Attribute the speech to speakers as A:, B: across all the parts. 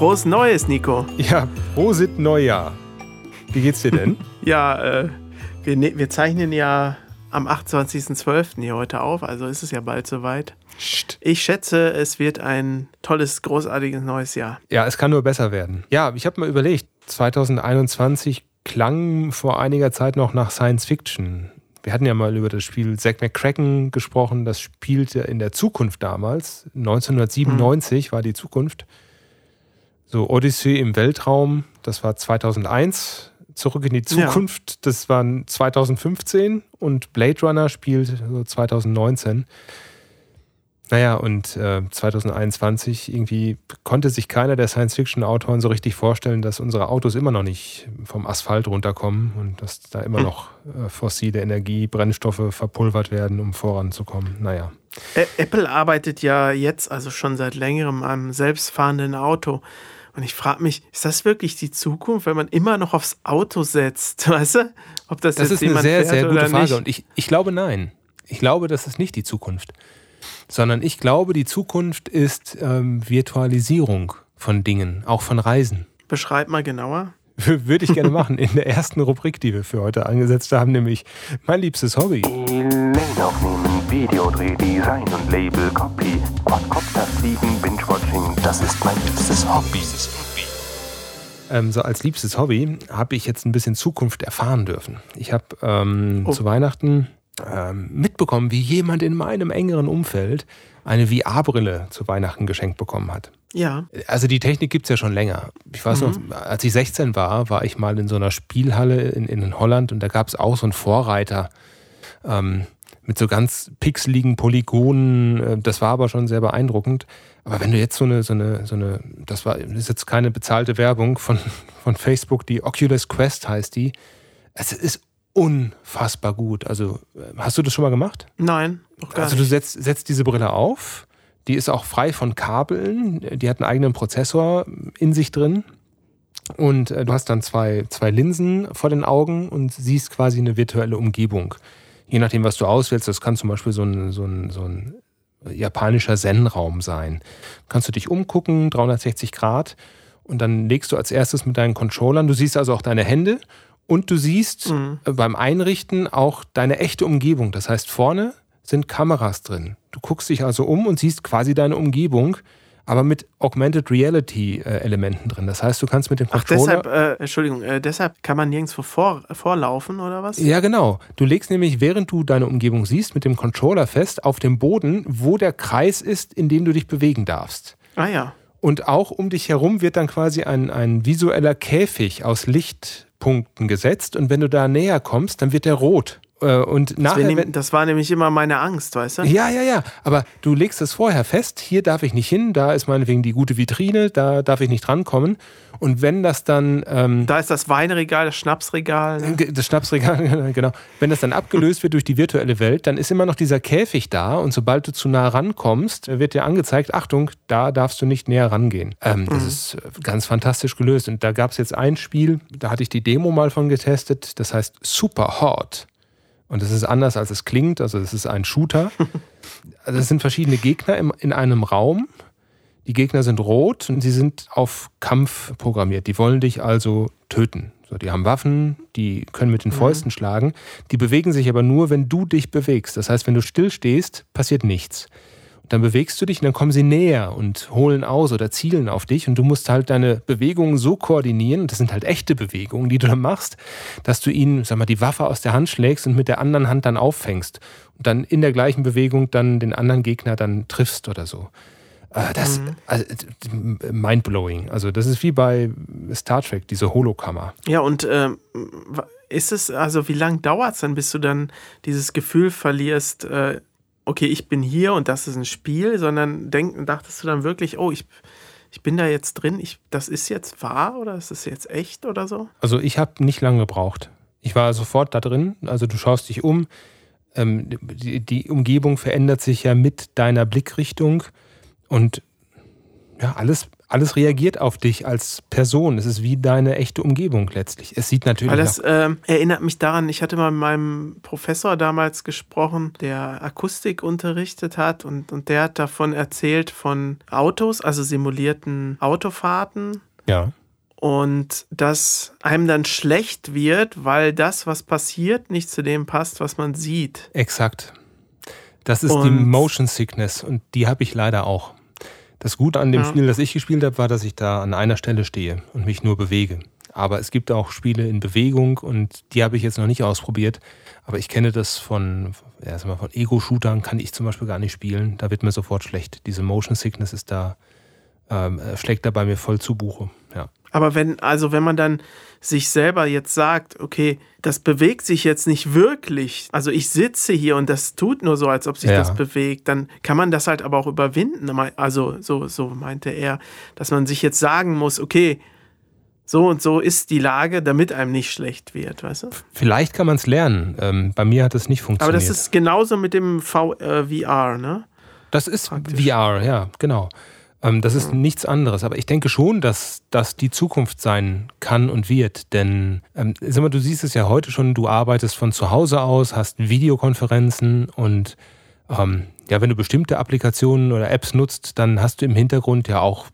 A: frohes Neues, Nico.
B: Ja, Prosit Neujahr. Wie geht's dir denn?
A: ja, äh, wir, ne-, wir zeichnen ja am 28.12. hier heute auf, also ist es ja bald soweit.
B: Psst.
A: Ich schätze, es wird ein tolles, großartiges neues Jahr.
B: Ja, es kann nur besser werden. Ja, ich habe mal überlegt, 2021 klang vor einiger Zeit noch nach Science Fiction. Wir hatten ja mal über das Spiel Zack McCracken gesprochen. Das spielte in der Zukunft damals. 1997 hm. war die Zukunft. So Odyssey im Weltraum, das war 2001. Zurück in die Zukunft, ja. das war 2015. Und Blade Runner spielt so 2019. Naja, und äh, 2021 irgendwie konnte sich keiner der Science-Fiction-Autoren so richtig vorstellen, dass unsere Autos immer noch nicht vom Asphalt runterkommen und dass da immer hm. noch äh, fossile Energie, Brennstoffe verpulvert werden, um voranzukommen. Naja.
A: Apple arbeitet ja jetzt, also schon seit längerem, am selbstfahrenden Auto. Und ich frage mich, ist das wirklich die Zukunft, wenn man immer noch aufs Auto setzt? Weißt du?
B: Ob das, das ist eine sehr, sehr gute Frage. Nicht? Und ich, ich glaube, nein. Ich glaube, das ist nicht die Zukunft sondern ich glaube, die Zukunft ist ähm, Virtualisierung von Dingen, auch von Reisen.
A: Beschreib mal genauer.
B: Würde ich gerne machen in der ersten Rubrik, die wir für heute angesetzt haben, nämlich mein liebstes Hobby.
C: Lane aufnehmen, Videodreh, Design und Label, Copy, Quadcopter fliegen, Binge-Watching, das ist mein liebstes Hobby.
B: Ähm, so als liebstes Hobby habe ich jetzt ein bisschen Zukunft erfahren dürfen. Ich habe ähm, oh. zu Weihnachten ähm, mitbekommen, wie jemand in meinem engeren Umfeld eine VR-Brille zu Weihnachten geschenkt bekommen hat.
A: Ja.
B: Also die Technik gibt es ja schon länger. Ich weiß mhm. noch, als ich 16 war, war ich mal in so einer Spielhalle in, in Holland und da gab es auch so einen Vorreiter ähm, mit so ganz pixeligen Polygonen. Äh, das war aber schon sehr beeindruckend. Aber wenn du jetzt so eine, so eine, so eine, das war, das ist jetzt keine bezahlte Werbung von, von Facebook, die Oculus Quest heißt die. Es ist unfassbar gut. Also, äh, hast du das schon mal gemacht?
A: Nein,
B: Also, du setzt, setzt diese Brille auf. Die ist auch frei von Kabeln. Die hat einen eigenen Prozessor in sich drin. Und äh, du hast dann zwei, zwei Linsen vor den Augen und siehst quasi eine virtuelle Umgebung. Je nachdem, was du auswählst, das kann zum Beispiel so ein, so ein, so ein japanischer Zen-Raum sein. Kannst du dich umgucken, 360 Grad, und dann legst du als erstes mit deinen Controllern, du siehst also auch deine Hände und du siehst mhm. beim Einrichten auch deine echte Umgebung. Das heißt, vorne sind Kameras drin. Du guckst dich also um und siehst quasi deine Umgebung, aber mit Augmented Reality äh, Elementen drin. Das heißt, du kannst mit dem Controller.
A: Ach, deshalb, äh, Entschuldigung, äh, deshalb kann man nirgendwo vor, vorlaufen oder was?
B: Ja, genau. Du legst nämlich, während du deine Umgebung siehst, mit dem Controller fest auf dem Boden, wo der Kreis ist, in dem du dich bewegen darfst.
A: Ah ja.
B: Und auch um dich herum wird dann quasi ein, ein visueller Käfig aus Licht Punkten gesetzt und wenn du da näher kommst, dann wird der rot. Äh, und nachher,
A: das, das war nämlich immer meine Angst, weißt du?
B: Ja, ja, ja. Aber du legst es vorher fest, hier darf ich nicht hin, da ist meinetwegen die gute Vitrine, da darf ich nicht drankommen. Und wenn das dann. Ähm,
A: da ist das Weinregal, das Schnapsregal.
B: Ne? Das Schnapsregal, genau. Wenn das dann abgelöst wird durch die virtuelle Welt, dann ist immer noch dieser Käfig da und sobald du zu nah rankommst, wird dir angezeigt: Achtung, da darfst du nicht näher rangehen. Ähm, das mhm. ist ganz fantastisch gelöst. Und da gab es jetzt ein Spiel, da hatte ich die Demo mal von getestet, das heißt Super Hot. Und das ist anders, als es klingt. Also, das ist ein Shooter. Also, es sind verschiedene Gegner im, in einem Raum. Die Gegner sind rot und sie sind auf Kampf programmiert. Die wollen dich also töten. So, die haben Waffen, die können mit den mhm. Fäusten mhm. schlagen. Die bewegen sich aber nur, wenn du dich bewegst. Das heißt, wenn du still stehst, passiert nichts dann bewegst du dich und dann kommen sie näher und holen aus oder zielen auf dich und du musst halt deine Bewegungen so koordinieren, das sind halt echte Bewegungen, die du dann machst, dass du ihnen, sag mal, die Waffe aus der Hand schlägst und mit der anderen Hand dann auffängst und dann in der gleichen Bewegung dann den anderen Gegner dann triffst oder so. Äh, das mhm. also, mindblowing. Also das ist wie bei Star Trek, diese Holokammer.
A: Ja, und ähm, ist es, also wie lange dauert es dann, bis du dann dieses Gefühl verlierst, äh, okay, ich bin hier und das ist ein Spiel, sondern denk, dachtest du dann wirklich, oh, ich, ich bin da jetzt drin, ich, das ist jetzt wahr oder ist das jetzt echt oder so?
B: Also ich habe nicht lange gebraucht. Ich war sofort da drin, also du schaust dich um, ähm, die, die Umgebung verändert sich ja mit deiner Blickrichtung und ja, alles, alles reagiert auf dich als Person. Es ist wie deine echte Umgebung letztlich. Es sieht natürlich.
A: Weil das äh, erinnert mich daran, ich hatte mal mit meinem Professor damals gesprochen, der Akustik unterrichtet hat und, und der hat davon erzählt von Autos, also simulierten Autofahrten.
B: Ja.
A: Und dass einem dann schlecht wird, weil das, was passiert, nicht zu dem passt, was man sieht.
B: Exakt. Das ist
A: Und-
B: die Motion Sickness und die habe ich leider auch. Das Gute an dem
A: Ja.
B: Spiel, das ich gespielt habe, war, dass ich da an einer Stelle stehe und mich nur bewege. Aber es gibt auch Spiele in Bewegung und die habe ich jetzt noch nicht ausprobiert. Aber ich kenne das von, ja, mal, von Ego-Shootern, kann ich zum Beispiel gar nicht spielen. Da wird mir sofort schlecht. Diese Motion Sickness ist da, ähm, äh, schlägt da bei mir voll zu Buche.
A: Aber wenn, also wenn man dann sich selber jetzt sagt, okay, das bewegt sich jetzt nicht wirklich, also ich sitze hier und das tut nur so, als ob sich
B: Ja.
A: das bewegt, dann kann man das halt aber auch überwinden. Also so, so meinte er, dass man sich jetzt sagen muss, okay, so und so ist die Lage, damit einem nicht schlecht wird, weißt du?
B: Vielleicht kann man es lernen. Ähm, bei mir hat es nicht
A: Aber
B: funktioniert.
A: das ist genauso mit dem v, äh, VR, ne?
B: Das ist
A: Praktisch.
B: VR, ja, genau. Ähm, das ist nichts anderes. Aber ich denke schon, dass das die Zukunft sein kann und wird. Denn, ähm, sag mal, du siehst es ja heute schon, du arbeitest von zu Hause aus, hast Videokonferenzen und ähm, ja, wenn du bestimmte Applikationen oder Apps nutzt, dann hast du im Hintergrund ja auch,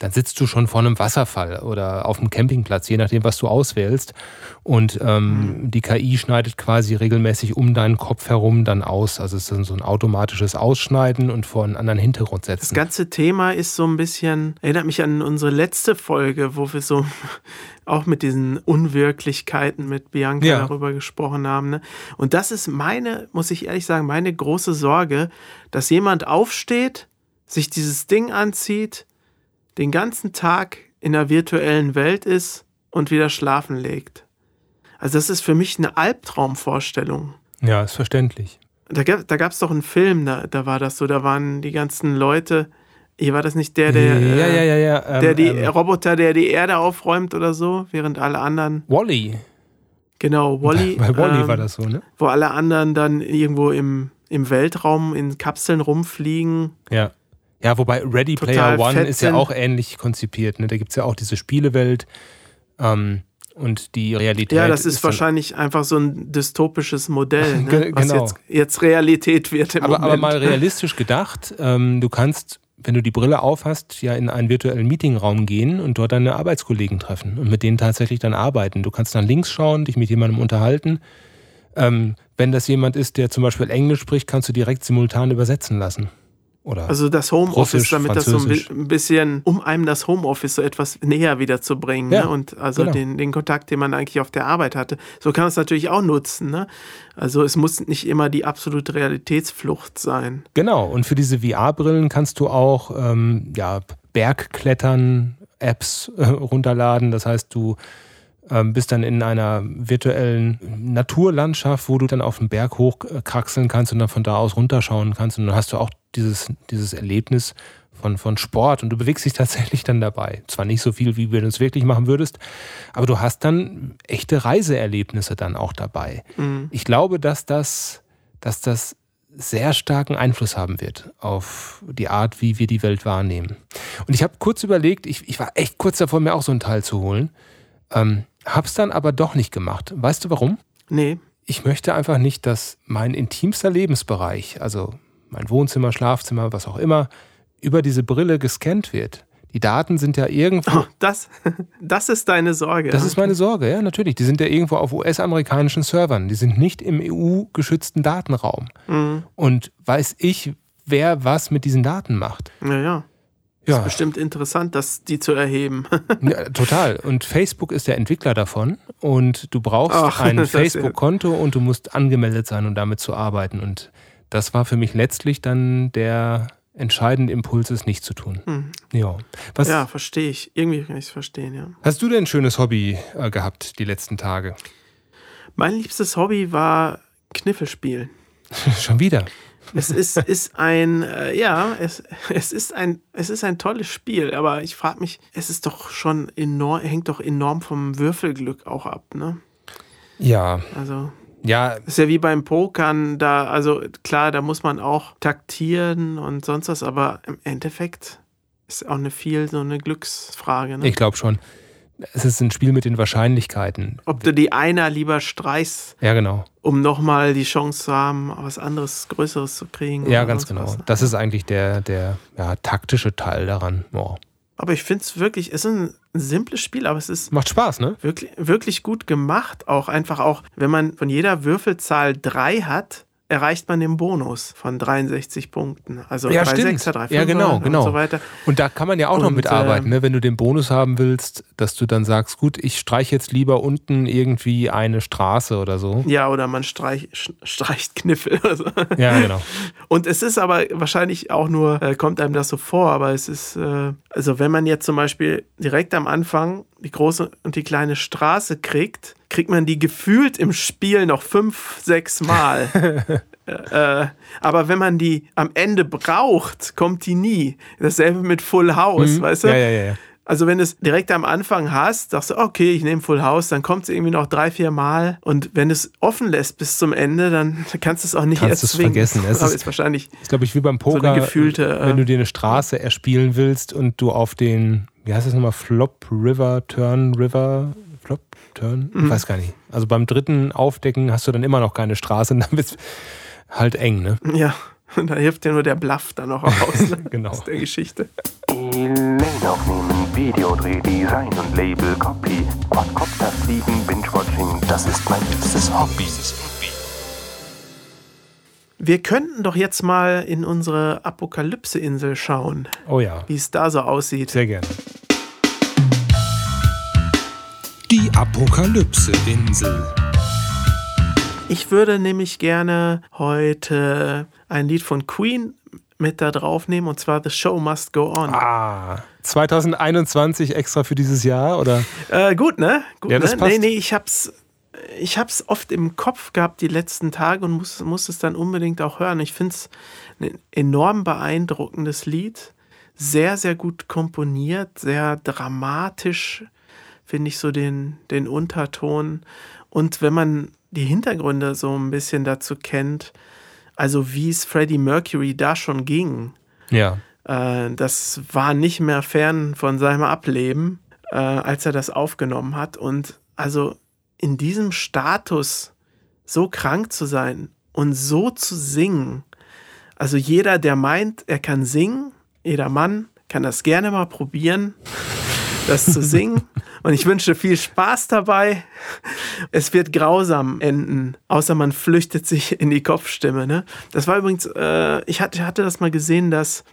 B: dann sitzt du schon vor einem Wasserfall oder auf einem Campingplatz, je nachdem, was du auswählst. Und ähm, die KI schneidet quasi regelmäßig um deinen Kopf herum dann aus. Also es ist so ein automatisches Ausschneiden und vor einen anderen Hintergrund
A: Das
B: setzen.
A: ganze Thema ist so ein bisschen, erinnert mich an unsere letzte Folge, wo wir so auch mit diesen Unwirklichkeiten mit Bianca
B: Ja.
A: darüber gesprochen haben. Ne? Und das ist meine, muss ich ehrlich sagen, meine große Sorge, dass jemand aufsteht, sich dieses Ding anzieht, den ganzen Tag in der virtuellen Welt ist und wieder schlafen legt. Also das ist für mich eine Albtraumvorstellung.
B: Ja, ist verständlich.
A: Da, gab- es doch einen Film, da, da war das so, da waren die ganzen Leute, hier war das nicht der, der,
B: ja,
A: äh,
B: ja, ja, ja. ähm,
A: der die
B: ähm,
A: Roboter, der die Erde aufräumt oder so, während alle anderen,
B: Wally.
A: genau, Wally,
B: Bei Wally
A: ähm,
B: war das so, ne?
A: wo alle anderen dann irgendwo im, im Weltraum in Kapseln rumfliegen.
B: Ja. Ja, wobei Ready Player One ist ja auch ähnlich konzipiert. Ne? Da gibt es ja auch diese Spielewelt ähm, und die Realität.
A: Ja, das ist,
B: dann-
A: wahrscheinlich einfach so ein dystopisches Modell, ne? Was
B: genau.
A: jetzt, jetzt Realität wird im
B: Aber, aber mal realistisch gedacht, ähm, du kannst, wenn du die Brille aufhast, ja in einen virtuellen Meetingraum gehen und dort deine Arbeitskollegen treffen und mit denen tatsächlich dann arbeiten. Du kannst dann links schauen, dich mit jemandem unterhalten. Ähm, wenn das jemand ist, der zum Beispiel Englisch spricht, kannst du direkt simultan übersetzen lassen. Oder
A: Also das Homeoffice, damit das so ein bisschen, um einem das Homeoffice so etwas näher wieder zu bringen.
B: Ja,
A: ne? Und also
B: genau.
A: den, den Kontakt, den man eigentlich auf der Arbeit hatte. So kann man es natürlich auch nutzen. Ne? Also es muss nicht immer die absolute Realitätsflucht sein.
B: Genau, und für diese VR-Brillen kannst du auch ähm, ja, Bergklettern-Apps äh, runterladen. Das heißt, du ähm, bist dann in einer virtuellen Naturlandschaft, wo du dann auf den Berg hochkraxeln kannst und dann von da aus runterschauen kannst. Und dann hast du auch dieses, dieses Erlebnis von, von Sport und du bewegst dich tatsächlich dann dabei. Zwar nicht so viel, wie wenn du es wirklich machen würdest, aber du hast dann echte Reiseerlebnisse dann auch dabei.
A: Mhm.
B: Ich glaube, dass das, dass das sehr starken Einfluss haben wird auf die Art, wie wir die Welt wahrnehmen. Und ich habe kurz überlegt, ich, ich war echt kurz davor, mir auch so ein Teil zu holen, ähm, hab's dann aber doch nicht gemacht. Weißt du warum?
A: Nee,
B: Ich möchte einfach nicht, dass mein intimster Lebensbereich, also mein Wohnzimmer, Schlafzimmer, was auch immer, über diese Brille gescannt wird. Die Daten sind ja irgendwo
A: oh, das, das ist deine Sorge.
B: das ist meine Sorge, ja, natürlich. Die sind ja irgendwo auf US-amerikanischen Servern. Die sind nicht im EU-geschützten Datenraum.
A: Mhm.
B: Und weiß ich, wer was mit diesen Daten macht.
A: Ja, ja.
B: Ja,
A: Ist bestimmt interessant, das die zu erheben.
B: ja total. Und Facebook ist der Entwickler davon. Und du brauchst
A: Ach,
B: ein Facebook-Konto und du musst angemeldet sein, um damit zu arbeiten. Und das war für mich letztlich dann der entscheidende Impuls, es nicht zu tun.
A: Hm.
B: Ja. Was
A: Ja, verstehe ich. Irgendwie kann ich es verstehen, ja.
B: hast du denn ein schönes Hobby äh, gehabt die letzten Tage?
A: Mein liebstes Hobby war Kniffelspielen.
B: Schon wieder.
A: Es ist, ist ein, äh, ja, es, es, ist ein, es ist ein tolles Spiel, aber ich frage mich, es ist doch schon enorm, hängt doch enorm vom Würfelglück auch ab, ne?
B: Ja,
A: Also,
B: ja,
A: ist ja wie beim Pokern, da, also klar, da muss man auch taktieren und sonst was, aber im Endeffekt Ist auch eine viel so eine Glücksfrage. Ne?
B: Ich glaube schon. Es ist ein Spiel mit den Wahrscheinlichkeiten.
A: Ob du die Einer lieber streichst,
B: Ja, genau.
A: um nochmal die Chance zu haben, was anderes, Größeres zu kriegen.
B: Ja, ganz genau.
A: was, ne?
B: Das ist eigentlich der, der ja, taktische Teil daran. Boah.
A: Aber ich finde es wirklich, es ist ein simples Spiel, aber es ist
B: Macht Spaß, ne?
A: wirklich, wirklich gut gemacht. Auch einfach auch, wenn man von jeder Würfelzahl drei hat, erreicht man den Bonus von 63 Punkten. Also
B: Ja,
A: drei
B: stimmt.
A: Sechser, drei
B: Ja,
A: Fünfer
B: genau, genau.
A: und so weiter.
B: Und da kann man ja auch noch
A: Und,
B: mitarbeiten,
A: ähm,
B: ne? wenn du den Bonus haben willst, dass du dann sagst, gut, ich streiche jetzt lieber unten irgendwie eine Straße oder so.
A: Ja, oder man streich, streicht Kniffel oder so.
B: Ja, genau.
A: Und es ist aber wahrscheinlich auch nur, äh, kommt einem das so vor, aber es ist, äh, also wenn man jetzt zum Beispiel direkt am Anfang die große und die kleine Straße kriegt, kriegt man die gefühlt im Spiel noch fünf, sechs Mal. äh, aber wenn man die am Ende braucht, kommt die nie. Dasselbe mit Full House,
B: Mhm.
A: weißt du?
B: Ja, ja, ja.
A: Also wenn du es direkt am Anfang hast, sagst du, okay, ich nehme Full House, dann kommt es irgendwie noch drei, vier Mal. Und wenn du es offen lässt bis zum Ende, dann kannst du es auch nicht
B: Kannst
A: erzwingen.
B: vergessen. Es ist-
A: ist wahrscheinlich
B: ist, glaube ich, wie beim
A: so
B: Poker,
A: eine gefühlte.
B: wenn du
A: Äh,
B: dir eine Straße erspielen willst und du auf den, wie heißt das nochmal, Flop, River, Turn, River, Flop, Turn,
A: Mhm.
B: ich weiß gar nicht. Also beim dritten Aufdecken hast du dann immer noch keine Straße und dann wird halt eng, ne?
A: ja, und da hilft dir nur der Bluff dann noch raus ne?
B: Genau.
A: aus der Geschichte.
C: Elaine aufnehmen, Videodreh, Design und Label, Copy, Quadcopter fliegen, Binge-Watching, das ist mein liebstes Hobby.
A: Wir könnten doch jetzt mal in unsere Apokalypse-Insel schauen,
B: Oh ja,
A: wie es da so aussieht.
B: sehr gerne.
D: Die Apokalypse-Insel.
A: Ich würde nämlich gerne heute ein Lied von Queen mit da draufnehmen und zwar The Show Must Go On.
B: Ah, 2021 extra für dieses Jahr oder?
A: Äh, gut, ne? Gut,
B: Ja, das
A: ne?
B: passt.
A: Nee, nee, ich hab's, ich hab's oft im Kopf gehabt die letzten Tage und muss, muss es dann unbedingt auch hören. Ich finde es ein enorm beeindruckendes Lied. Sehr, sehr gut komponiert, sehr dramatisch, finde ich so den, den Unterton. Und wenn man die Hintergründe so ein bisschen dazu kennt, also wie es Freddie Mercury da schon ging,
B: Ja.
A: äh, das war nicht mehr fern von seinem Ableben, äh, als er das aufgenommen hat. Und also in diesem Status so krank zu sein und so zu singen, also jeder, der meint, er kann singen, jeder Mann kann das gerne mal probieren, das zu singen. Und ich wünsche viel Spaß dabei. Es wird grausam enden, außer man flüchtet sich in die Kopfstimme. Ne? Das war übrigens, äh, ich hatte, hatte das mal gesehen, dass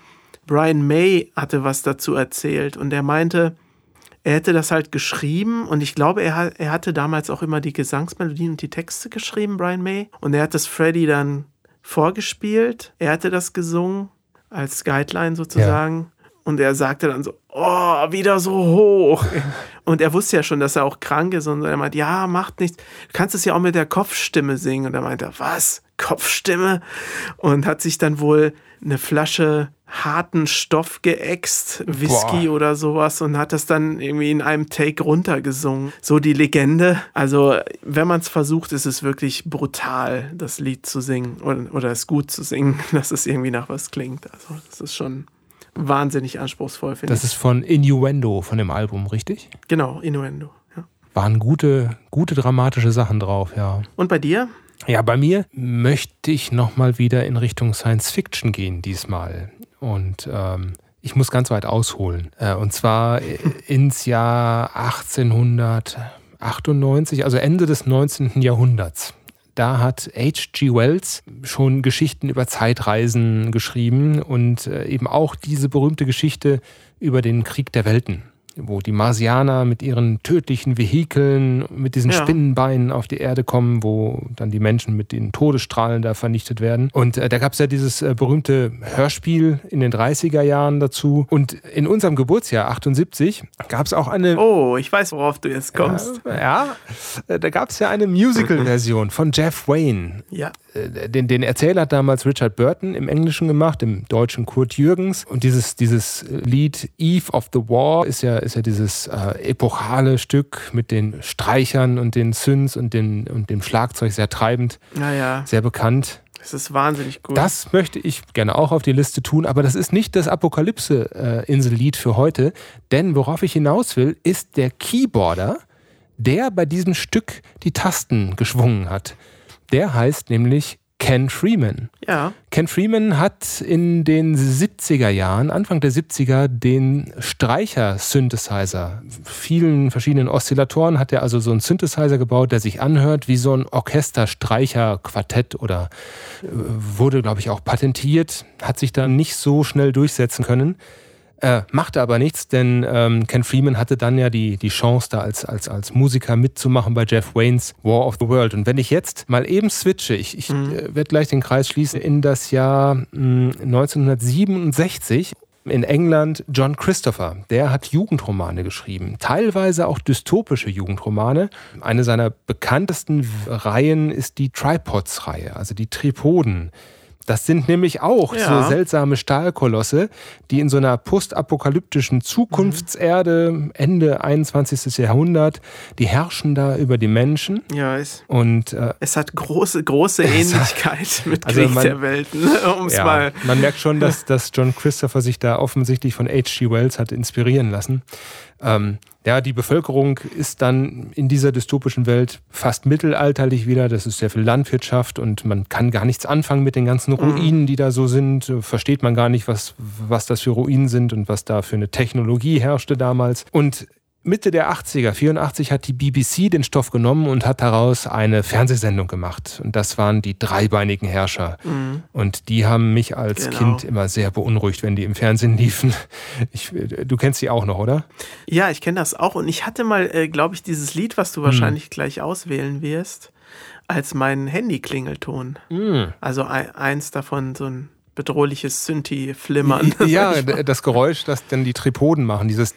A: Brian May hatte was dazu erzählt und er meinte, er hätte das halt geschrieben und ich glaube, er, er hatte damals auch immer die Gesangsmelodien und die Texte geschrieben, Brian May. Und er hat das Freddy dann vorgespielt. Er hatte das gesungen als Guideline sozusagen. Und er sagte dann so, oh, wieder so hoch. Und er wusste ja schon, dass er auch krank ist. Und er meinte, ja, macht nichts. Du kannst es ja auch mit der Kopfstimme singen. Und er meinte, was? Kopfstimme? Und hat sich dann wohl eine Flasche harten Stoff geäxt, Whisky
B: Boah.
A: oder sowas und hat das dann irgendwie in einem Take runtergesungen. So die Legende. Also, wenn man es versucht, ist es wirklich brutal, das Lied zu singen oder, oder es gut zu singen, dass es irgendwie nach was klingt. Also, das ist schon wahnsinnig anspruchsvoll, finde ich.
B: Das ist von Innuendo, von dem Album, richtig?
A: Genau, Innuendo. Ja.
B: Waren gute, gute dramatische Sachen drauf, ja.
A: Und bei dir?
B: Ja, bei mir möchte ich nochmal wieder in Richtung Science Fiction gehen diesmal. Und ähm, ich muss ganz weit ausholen. Äh, und zwar äh, ins Jahr 1898, also Ende des 19. Jahrhunderts. Da hat H.G. Wells schon Geschichten über Zeitreisen geschrieben und äh, eben auch diese berühmte Geschichte über den Krieg der Welten, wo die Marsianer mit ihren tödlichen Vehikeln, mit diesen
A: Ja.
B: Spinnenbeinen auf die Erde kommen, wo dann die Menschen mit den Todesstrahlen da vernichtet werden. Und äh, da gab es ja dieses äh, berühmte Hörspiel in den 30er Jahren dazu. Und in unserem Geburtsjahr 78 gab es auch eine
A: Oh, ich weiß, worauf du jetzt kommst.
B: ja, äh, da gab es ja eine Musical-Version von Jeff Wayne.
A: Ja.
B: Äh, Den, den Erzähler hat damals Richard Burton im Englischen gemacht, im Deutschen Kurt Jürgens. Und dieses, dieses Lied Eve of the War ist ja, ist ja dieses äh, epochale Stück mit den Streichern und den Synths und, den, und dem Schlagzeug sehr treibend,
A: Naja,
B: sehr bekannt.
A: Das ist wahnsinnig gut.
B: Das möchte ich gerne auch auf die Liste tun, aber das ist nicht das Apokalypse-Insel-Lied für heute, denn worauf ich hinaus will, ist der Keyboarder, der bei diesem Stück die Tasten geschwungen hat. Der heißt nämlich Ken Freeman.
A: ja.
B: Ken Freeman hat in den 70er Jahren, Anfang der 70er, den Streicher-Synthesizer, vielen verschiedenen Oszillatoren hat er also so einen Synthesizer gebaut, der sich anhört wie so ein Orchester-Streicher-Quartett oder äh, wurde, glaube ich, auch patentiert, hat sich da nicht so schnell durchsetzen können. Äh, machte aber nichts, denn ähm, Ken Freeman hatte dann ja die, die Chance, da als, als, als Musiker mitzumachen bei Jeff Waynes War of the World. Und wenn ich jetzt mal eben switche, ich, ich äh, werde gleich den Kreis schließen, in das Jahr mh, 1967 in England John Christopher. Der hat Jugendromane geschrieben, teilweise auch dystopische Jugendromane. Eine seiner bekanntesten Reihen ist die Tripods-Reihe, also die Tripoden. Das sind nämlich auch
A: Ja.
B: so seltsame Stahlkolosse, die in so einer postapokalyptischen Zukunftserde, Ende 21. Jahrhundert, die herrschen da über die Menschen.
A: Ja, es,
B: Und äh,
A: es hat große, große Ähnlichkeit mit
B: Also
A: Krieg
B: man-
A: der Welten, es
B: ja,
A: mal.
B: man merkt schon, dass, dass John Christopher sich da offensichtlich von H.G. Wells hat inspirieren lassen. Ähm, ja, die Bevölkerung ist dann in dieser dystopischen Welt fast mittelalterlich wieder. Das ist sehr viel Landwirtschaft und man kann gar nichts anfangen mit den ganzen Ruinen, die da so sind. Versteht man gar nicht, was, was das für Ruinen sind und was da für eine Technologie herrschte damals. Und Mitte der 80er, 84, hat die BBC den Stoff genommen und hat daraus eine Fernsehsendung gemacht. Und das waren die dreibeinigen Herrscher. Und die haben mich als
A: Genau.
B: Kind immer sehr beunruhigt, wenn die im Fernsehen liefen. Ich, du kennst die auch noch, oder?
A: Ja, ich kenne das auch. Und ich hatte mal, äh, glaube ich, dieses Lied, was du wahrscheinlich gleich auswählen wirst, als mein Handy-Klingelton. Also ein, eins davon, so ein bedrohliches Synthi-Flimmern.
B: Ja, das Geräusch, das dann die Tripoden machen, dieses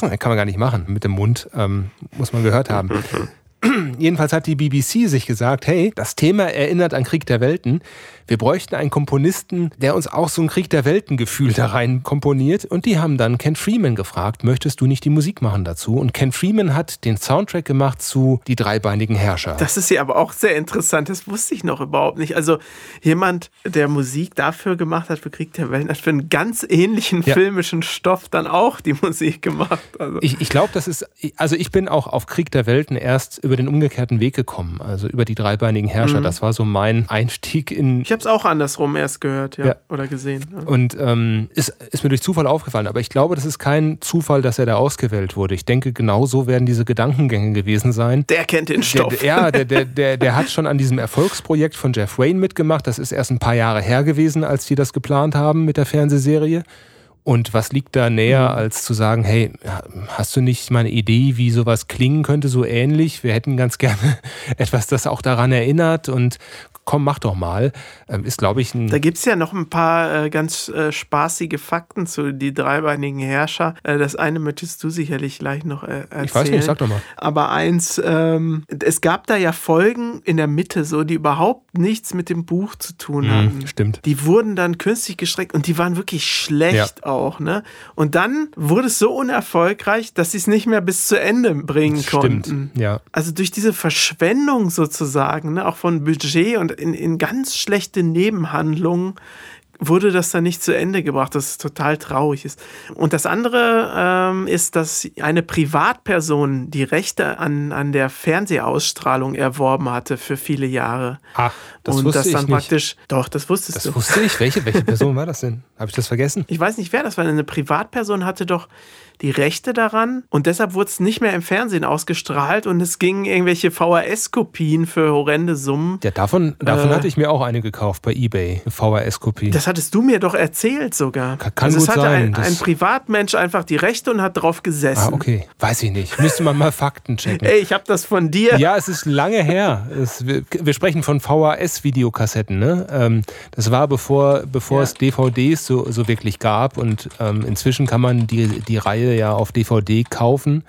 B: kann man gar nicht machen mit dem Mund, ähm, muss man gehört haben. Jedenfalls hat die BBC sich gesagt, hey, das Thema erinnert an Krieg der Welten. Wir bräuchten einen Komponisten, der uns auch so ein Krieg der Welten-Gefühl da rein komponiert. Und die haben dann Ken Freeman gefragt, möchtest du nicht die Musik machen dazu? Und Ken Freeman hat den Soundtrack gemacht zu Die dreibeinigen Herrscher.
A: Das ist ja aber auch sehr interessant. Das wusste ich noch überhaupt nicht. Also jemand, der Musik dafür gemacht hat für Krieg der Welten, hat für einen ganz ähnlichen
B: Ja.
A: filmischen Stoff dann auch die Musik gemacht. Also,
B: Ich, ich glaube, das ist, also ich bin auch auf Krieg der Welten erst über den umgekehrten Weg gekommen, also über die dreibeinigen Herrscher. Das war so mein Einstieg in.
A: ich habe es auch andersrum erst gehört, ja,
B: Ja.
A: oder gesehen. Ja.
B: Und ähm, ist, ist mir durch Zufall aufgefallen, aber ich glaube, das ist kein Zufall, dass er da ausgewählt wurde. Ich denke, genau so werden diese Gedankengänge gewesen sein.
A: Der kennt den Stoff.
B: der, ja, der, der, der, der hat schon an diesem Erfolgsprojekt von Jeff Wayne mitgemacht. Das ist erst ein paar Jahre her gewesen, als die das geplant haben mit der Fernsehserie. Und was liegt da näher, als zu sagen, hey, hast du nicht mal eine Idee, wie sowas klingen könnte, so ähnlich? Wir hätten ganz gerne etwas, das auch daran erinnert und komm, mach doch mal. Ähm, Ist, glaube ich, ein
A: Da gibt es ja noch ein paar äh, ganz äh, spaßige Fakten zu die dreibeinigen Herrscher. Äh, das eine möchtest du sicherlich gleich noch äh, erzählen.
B: Ich weiß nicht, sag doch mal.
A: Aber eins, ähm, es gab da ja Folgen in der Mitte, so die überhaupt nichts mit dem Buch zu tun hatten.
B: Hm, stimmt.
A: Die wurden dann künstlich gestreckt und die waren wirklich schlecht auch, ne? Und dann wurde es so unerfolgreich, dass sie es nicht mehr bis zu Ende bringen
B: Stimmt,
A: konnten.
B: ja.
A: Also durch diese Verschwendung sozusagen, ne, auch von Budget und in, in ganz schlechte Nebenhandlungen wurde das dann nicht zu Ende gebracht, das total traurig ist. Und das andere ähm, ist, dass eine Privatperson die Rechte an, an der Fernsehausstrahlung erworben hatte für viele Jahre.
B: Ach, das
A: und
B: wusste
A: das
B: ich
A: dann
B: nicht.
A: praktisch, doch, das wusstest
B: Das
A: du.
B: wusste ich. Welche, welche Person war das denn? Habe ich das vergessen?
A: Ich weiß nicht, wer das war. Eine Privatperson hatte doch die Rechte daran und deshalb wurde es nicht mehr im Fernsehen ausgestrahlt und es gingen irgendwelche VHS-Kopien für horrende Summen.
B: Ja, davon, davon
A: Äh.
B: hatte ich mir auch eine gekauft bei eBay. Eine VHS-Kopie.
A: Das hattest du mir doch erzählt sogar.
B: Kann- kann
A: also es
B: gut
A: hatte
B: sein,
A: ein, ein Privatmensch einfach die Rechte und hat drauf gesessen.
B: Ah, okay. Weiß ich nicht. Müsste man mal Fakten checken.
A: Ey, ich habe das von dir.
B: Ja, es ist lange her. Es, wir, wir sprechen von VHS-Videokassetten. Ne? Ähm, das war bevor, bevor
A: Ja.
B: es DVDs so, so wirklich gab. Und ähm, inzwischen kann man die, die Reihe ja auf DVD kaufen.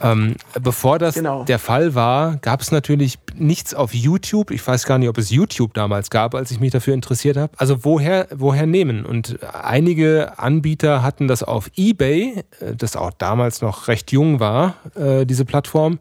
B: Ähm, bevor das
A: Genau.
B: der Fall war, gab es natürlich nichts auf YouTube. Ich weiß gar nicht, ob es YouTube damals gab, als ich mich dafür interessiert habe. Also woher, woher nehmen? Und einige Anbieter hatten das auf eBay, äh, das auch damals noch recht jung war, äh, diese Plattform,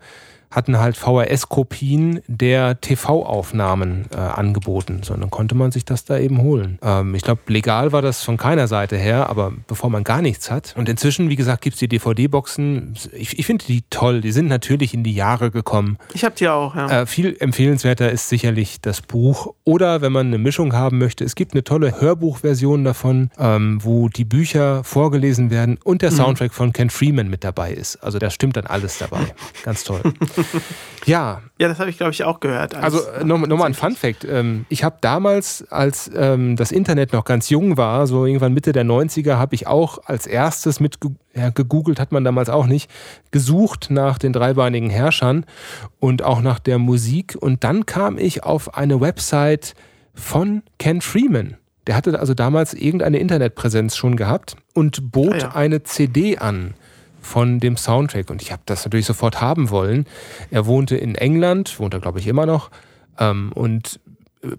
B: hatten halt VHS-Kopien der TV-Aufnahmen äh, angeboten. So, dann konnte man sich das da eben holen. Ähm, ich glaube, legal war das von keiner Seite her, aber bevor man gar nichts hat. Und inzwischen, wie gesagt, gibt es die DVD-Boxen. Ich, ich finde die toll. Die sind natürlich in die Jahre gekommen.
A: Ich habe die auch, ja.
B: Äh, viel empfehlenswerter ist sicherlich das Buch. Oder wenn man eine Mischung haben möchte, es gibt eine tolle Hörbuchversion davon, ähm, wo die Bücher vorgelesen werden und der mhm. Soundtrack von Ken Freeman mit dabei ist. Also da stimmt dann alles dabei. Ganz toll. ja.
A: Ja, das habe ich, glaube ich, auch gehört.
B: Also äh, nochmal noch ein Fun Fact. Ähm, ich habe damals, als ähm, das Internet noch ganz jung war, so irgendwann Mitte der 90er, habe ich auch als erstes mit ja, gegoogelt hat man damals auch nicht, gesucht nach den dreibeinigen Herrschern und auch nach der Musik. Und dann kam ich auf eine Website von Ken Freeman. Der hatte also damals irgendeine Internetpräsenz schon gehabt und bot ah ja. eine CD an von dem Soundtrack. Und ich habe das natürlich sofort haben wollen. Er wohnte in England, wohnt er glaube ich immer noch. Ähm, und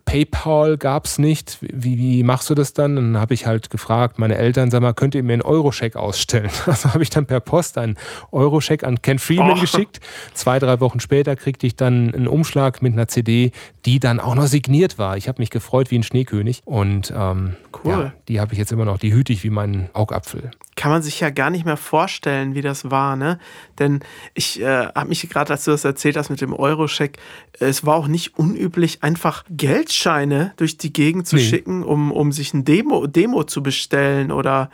B: PayPal gab es nicht. Wie, wie, machst du das dann? Dann habe ich halt gefragt, meine Eltern, sag mal, könnt ihr mir einen Euroscheck ausstellen? Also habe ich dann per Post einen Euroscheck an Ken Freeman oh. geschickt. Zwei, drei Wochen später kriegte ich dann einen Umschlag mit einer CD, die dann auch noch signiert war. Ich habe mich gefreut wie ein Schneekönig. Und ähm, cool. Ja, die habe ich jetzt immer noch, die hüte ich wie meinen Augapfel.
A: Kann man sich ja gar nicht mehr vorstellen, wie das war, ne? Denn ich äh, habe mich gerade, als du das erzählt hast mit dem Euroscheck, es war auch nicht unüblich, einfach Geld Geldscheine durch die Gegend zu nee. schicken, um, um sich ein Demo, Demo zu bestellen oder,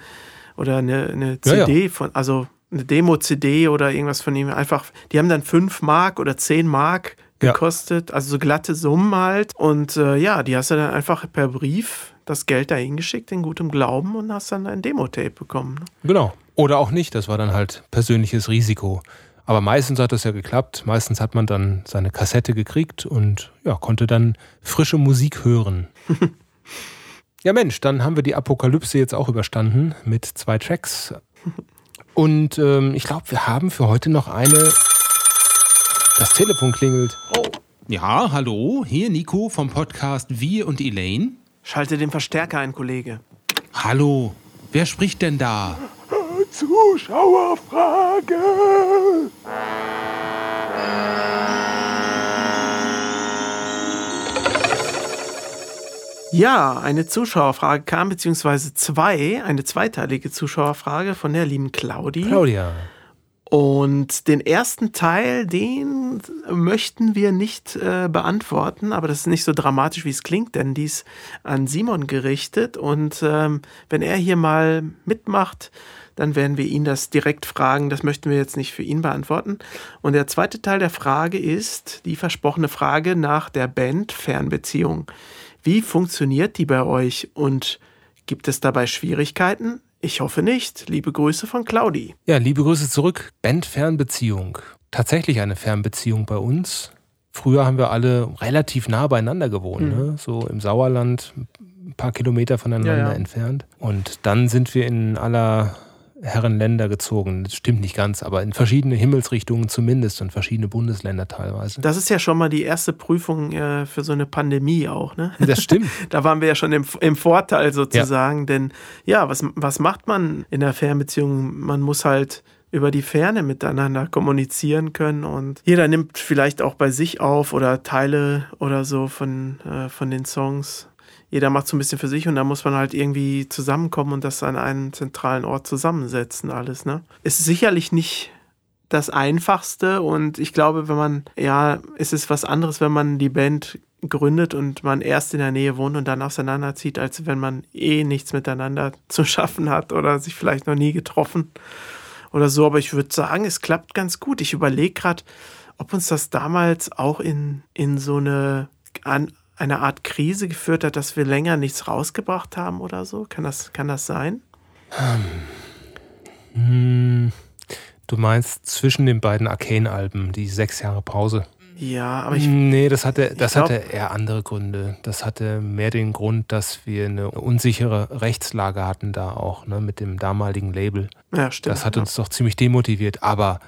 A: oder eine, eine CD ja, ja. von, also eine Demo-CD oder irgendwas von ihm. Einfach, die haben dann 5 Mark oder 10 Mark gekostet, ja. also so glatte Summen halt. Und äh, ja, die hast du dann einfach per Brief das Geld dahin geschickt in gutem Glauben und hast dann ein Demo-Tape bekommen. Ne?
B: Genau. Oder auch nicht, das war dann halt persönliches Risiko. Aber meistens hat das ja geklappt. Meistens hat man dann seine Kassette gekriegt und ja, konnte dann frische Musik hören. ja, Mensch, dann haben wir die Apokalypse jetzt auch überstanden mit zwei Tracks. Und ähm, ich glaube, wir haben für heute noch eine. Das Telefon klingelt.
E: Oh. Ja, hallo, hier Nico vom Podcast Wir und Elaine.
A: Schalte den Verstärker ein, Kollege.
E: Hallo, wer spricht denn da?
F: Zuschauerfrage.
A: Ja, eine Zuschauerfrage kam, beziehungsweise zwei, eine zweiteilige Zuschauerfrage von der lieben Claudi.
B: Claudia.
A: Und den ersten Teil, den möchten wir nicht äh, beantworten, aber das ist nicht so dramatisch, wie es klingt, denn dies an Simon gerichtet. Und ähm, wenn er hier mal mitmacht, dann werden wir ihn das direkt fragen. Das möchten wir jetzt nicht für ihn beantworten. Und der zweite Teil der Frage ist die versprochene Frage nach der Band Fernbeziehung. Wie funktioniert die bei euch und gibt es dabei Schwierigkeiten? Ich hoffe nicht. Liebe Grüße von Claudi.
B: Ja, liebe Grüße zurück. Band Fernbeziehung. Tatsächlich eine Fernbeziehung bei uns. Früher haben wir alle relativ nah beieinander gewohnt, mhm. ne? so im Sauerland, ein paar Kilometer voneinander ja, ja. entfernt. Und dann sind wir in aller Herrenländer gezogen. Das stimmt nicht ganz, aber in verschiedene Himmelsrichtungen zumindest und verschiedene Bundesländer teilweise.
A: Das ist ja schon mal die erste Prüfung äh, für so eine Pandemie auch, ne?
B: Das stimmt.
A: da waren wir ja schon im, im Vorteil sozusagen, ja. denn ja, was, was macht man in der Fernbeziehung? Man muss halt über die Ferne miteinander kommunizieren können und jeder nimmt vielleicht auch bei sich auf oder Teile oder so von, äh, von den Songs jeder macht so ein bisschen für sich und da muss man halt irgendwie zusammenkommen und das an einen zentralen Ort zusammensetzen, alles, ne? Ist sicherlich nicht das Einfachste und ich glaube, wenn man, ja, es ist was anderes, wenn man die Band gründet und man erst in der Nähe wohnt und dann auseinanderzieht, als wenn man eh nichts miteinander zu schaffen hat oder sich vielleicht noch nie getroffen oder so. Aber ich würde sagen, es klappt ganz gut. Ich überlege gerade, ob uns das damals auch in, in so eine an, eine Art Krise geführt hat, dass wir länger nichts rausgebracht haben oder so? Kann das, kann das sein?
B: Hm, du meinst zwischen den beiden Arcane-Alben, die sechs Jahre Pause?
A: Ja, aber ich.
B: Nee, das hatte, das glaub, hatte eher andere Gründe. Das hatte mehr den Grund, dass wir eine unsichere Rechtslage hatten da auch, ne, mit dem damaligen Label.
A: Ja, stimmt.
B: Das hat uns doch ziemlich demotiviert. Aber,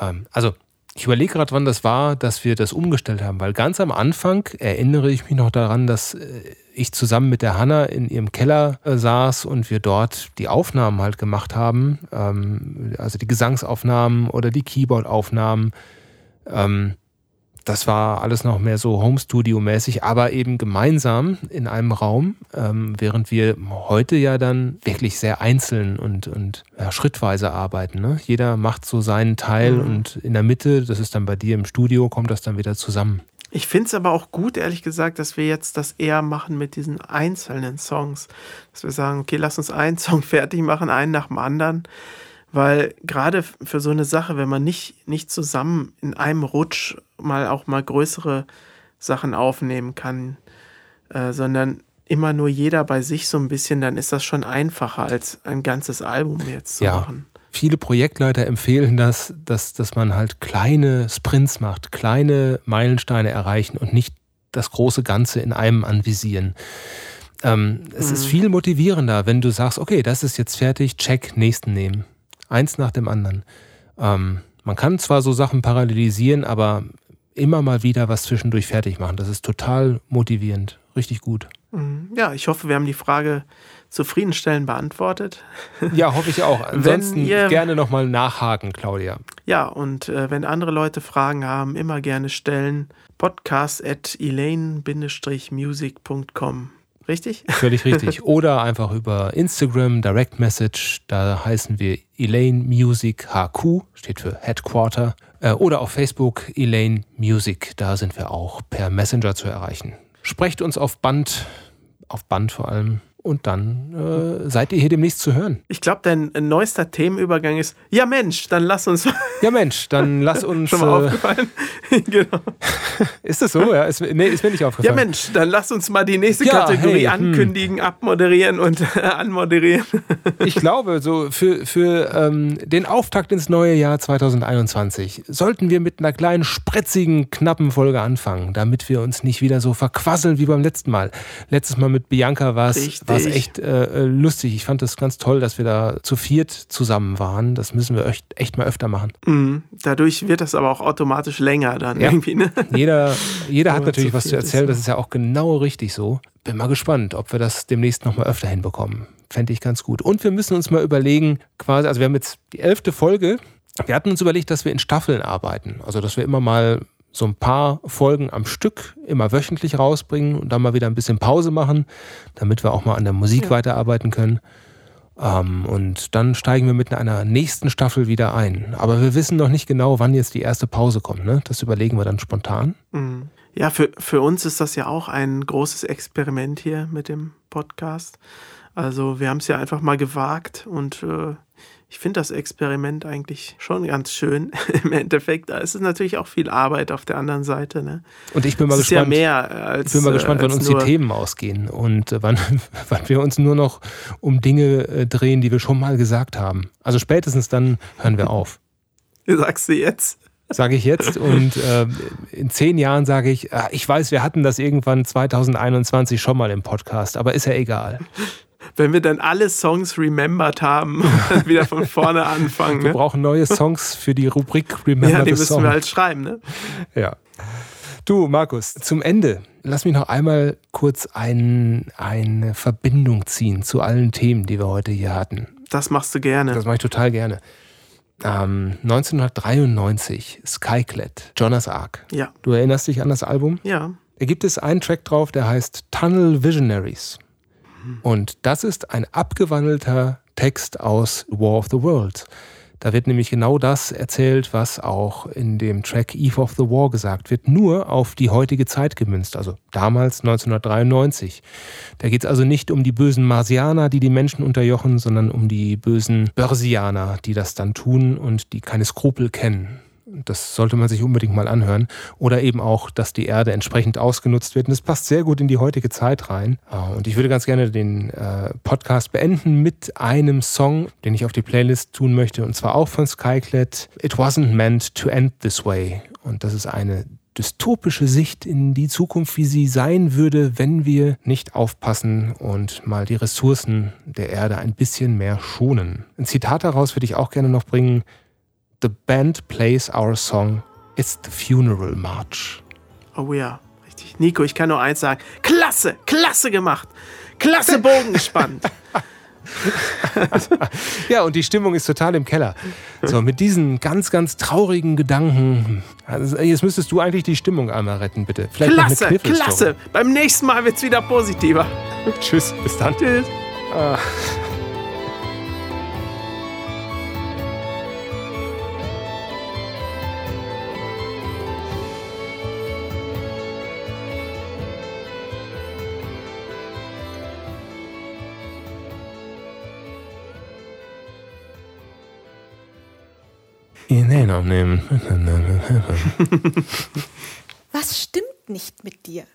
B: ähm, also ich überlege gerade, wann das war, dass wir das umgestellt haben, weil ganz am Anfang erinnere ich mich noch daran, dass äh, ich zusammen mit der Hanna in ihrem Keller äh, saß und wir dort die Aufnahmen halt gemacht haben, ähm, also die Gesangsaufnahmen oder die Keyboardaufnahmen. Ähm, das war alles noch mehr so Home-Studio-mäßig, aber eben gemeinsam in einem Raum, ähm, während wir heute ja dann wirklich sehr einzeln und, und ja, schrittweise arbeiten. Ne? Jeder macht so seinen Teil
A: Mhm.
B: und in der Mitte, das ist dann bei dir im Studio, kommt das dann wieder zusammen.
A: Ich finde es aber auch gut, ehrlich gesagt, dass wir jetzt das eher machen mit diesen einzelnen Songs. Dass wir sagen, okay, lass uns einen Song fertig machen, einen nach dem anderen. Weil gerade für so eine Sache, wenn man nicht, nicht zusammen in einem Rutsch mal auch mal größere Sachen aufnehmen kann, äh, sondern immer nur jeder bei sich so ein bisschen, dann ist das schon einfacher, als ein ganzes Album jetzt zu
B: Ja.
A: machen.
B: Viele Projektleiter empfehlen das, dass, dass man halt kleine Sprints macht, kleine Meilensteine erreichen und nicht das große Ganze in einem anvisieren. Ähm, es ist viel motivierender, wenn du sagst, okay, das ist jetzt fertig, check, nächsten nehmen. Eins nach dem anderen. Ähm, man kann zwar so Sachen parallelisieren, aber immer mal wieder was zwischendurch fertig machen. Das ist total motivierend. Richtig gut.
A: Mhm. Ja, ich hoffe, wir haben die Frage zufriedenstellend beantwortet.
B: Ja, hoffe ich auch. Ansonsten
A: ihr-
B: gerne nochmal nachhaken, Claudia.
A: Ja, und äh, wenn andere Leute Fragen haben, immer gerne stellen. Podcast at elaine-music.com. Richtig?
B: Völlig richtig. Oder einfach über Instagram, Direct Message, da heißen wir Elaine Music HQ, steht für Headquarter. Äh, Oder auf Facebook Elaine Music, da sind wir auch per Messenger zu erreichen. Sprecht uns auf Band, auf Band vor allem. Und dann äh, seid ihr hier demnächst zu hören.
A: Ich glaube, dein äh, neuester Themenübergang ist, ja Mensch, dann lass uns
B: Ja Mensch, dann lass uns.
A: schon mal
B: Äh,
A: aufgefallen. genau.
B: ist das so? Ja, ist, nee, ist mir nicht
A: Ja
B: aufgefallen.
A: Mensch, dann lass uns mal die nächste
B: Ja,
A: Kategorie
B: hey, hm.
A: ankündigen, abmoderieren und äh, anmoderieren.
B: Ich glaube, so für, für ähm, den Auftakt ins neue Jahr 2021 sollten wir mit einer kleinen, spritzigen, knappen Folge anfangen, damit wir uns nicht wieder so verquasseln wie beim letzten Mal. Letztes Mal mit Bianca war es
A: Richtig.
B: war es echt äh, äh, lustig. Ich fand das ganz toll, dass wir da zu viert zusammen waren. Das müssen wir echt, echt mal öfter machen.
A: Mhm. Dadurch wird das aber auch automatisch länger dann
B: Ja.
A: irgendwie. Ne?
B: Jeder, jeder hat natürlich
A: zu
B: was zu
A: ist
B: erzählen.
A: so.
B: Das ist ja auch genau richtig so. Bin mal gespannt, ob wir das demnächst noch mal öfter hinbekommen. Fände ich ganz gut. Und wir müssen uns mal überlegen, quasi, also wir haben jetzt die elfte Folge. Wir hatten uns überlegt, dass wir in Staffeln arbeiten. Also, dass wir immer mal so ein paar Folgen am Stück immer wöchentlich rausbringen und dann mal wieder ein bisschen Pause machen, damit wir auch mal an der Musik
A: Ja.
B: weiterarbeiten können. Ähm, und dann steigen wir mit einer nächsten Staffel wieder ein. Aber wir wissen noch nicht genau, wann jetzt die erste Pause kommt. Ne? Das überlegen wir dann spontan.
A: Mhm. Ja, für, für uns ist das ja auch ein großes Experiment hier mit dem Podcast. Also wir haben es ja einfach mal gewagt und äh, ich finde das Experiment eigentlich schon ganz schön. Im Endeffekt, da ist es natürlich auch viel Arbeit auf der anderen Seite. Ne?
B: Und ich bin mal
A: Es ist ja
B: gespannt.
A: mehr als.
B: Ich bin mal gespannt,
A: äh,
B: wann
A: als
B: uns die Themen ausgehen und äh, wann, wann wir uns nur noch um Dinge äh, drehen, die wir schon mal gesagt haben. Also spätestens dann hören wir auf,
A: Sagst du jetzt?
B: sage ich jetzt. Und äh, in zehn Jahren sage ich, ah, ich weiß, wir hatten das irgendwann 2021 schon mal im Podcast, aber ist ja egal.
A: Wenn wir dann alle Songs remembered haben und dann wieder von vorne anfangen.
B: Wir
A: Ne?
B: brauchen neue Songs für die Rubrik Remember
A: Ja, die müssen wir halt schreiben. Ne?
B: Ja. Du, Markus, zum Ende. Lass mich noch einmal kurz ein, eine Verbindung ziehen zu allen Themen, die wir heute hier hatten.
A: Das machst du gerne.
B: Das mache ich total gerne. Ähm, 1993, Skyclad, Jonas Ark.
A: ja,
B: Du erinnerst dich an das Album?
A: ja.
B: Da gibt es einen Track drauf, der heißt Tunnel Visionaries. Und das ist ein abgewandelter Text aus War of the Worlds. Da wird nämlich genau das erzählt, was auch in dem Track Eve of the War gesagt wird, nur auf die heutige Zeit gemünzt, also damals 1993. Da geht es also nicht um die bösen Marsianer, die die Menschen unterjochen, sondern um die bösen Börsianer, die das dann tun und die keine Skrupel kennen. Das sollte man sich unbedingt mal anhören. Oder eben auch, dass die Erde entsprechend ausgenutzt wird. Und es passt sehr gut in die heutige Zeit rein. Äh, Und ich würde ganz gerne den äh, Podcast beenden mit einem Song, den ich auf die Playlist tun möchte. Und zwar auch von Skyclad. It wasn't meant to end this way. Und das ist eine dystopische Sicht in die Zukunft, wie sie sein würde, wenn wir nicht aufpassen und mal die Ressourcen der Erde ein bisschen mehr schonen. Ein Zitat daraus würde ich auch gerne noch bringen. The band plays our song. It's the funeral march.
A: Oh ja, richtig. Nico, ich kann nur eins sagen. Klasse, klasse gemacht. Klasse Bogen gespannt.
B: ja, und die Stimmung ist total im Keller. So, mit diesen ganz, ganz traurigen Gedanken. Also jetzt müsstest du eigentlich die Stimmung einmal retten, bitte. Vielleicht
A: Klasse, klasse. Beim nächsten Mal wird es wieder positiver.
B: Tschüss, bis dann.
A: Tschüss.
B: Ideen aufnehmen.
F: Was stimmt nicht mit dir?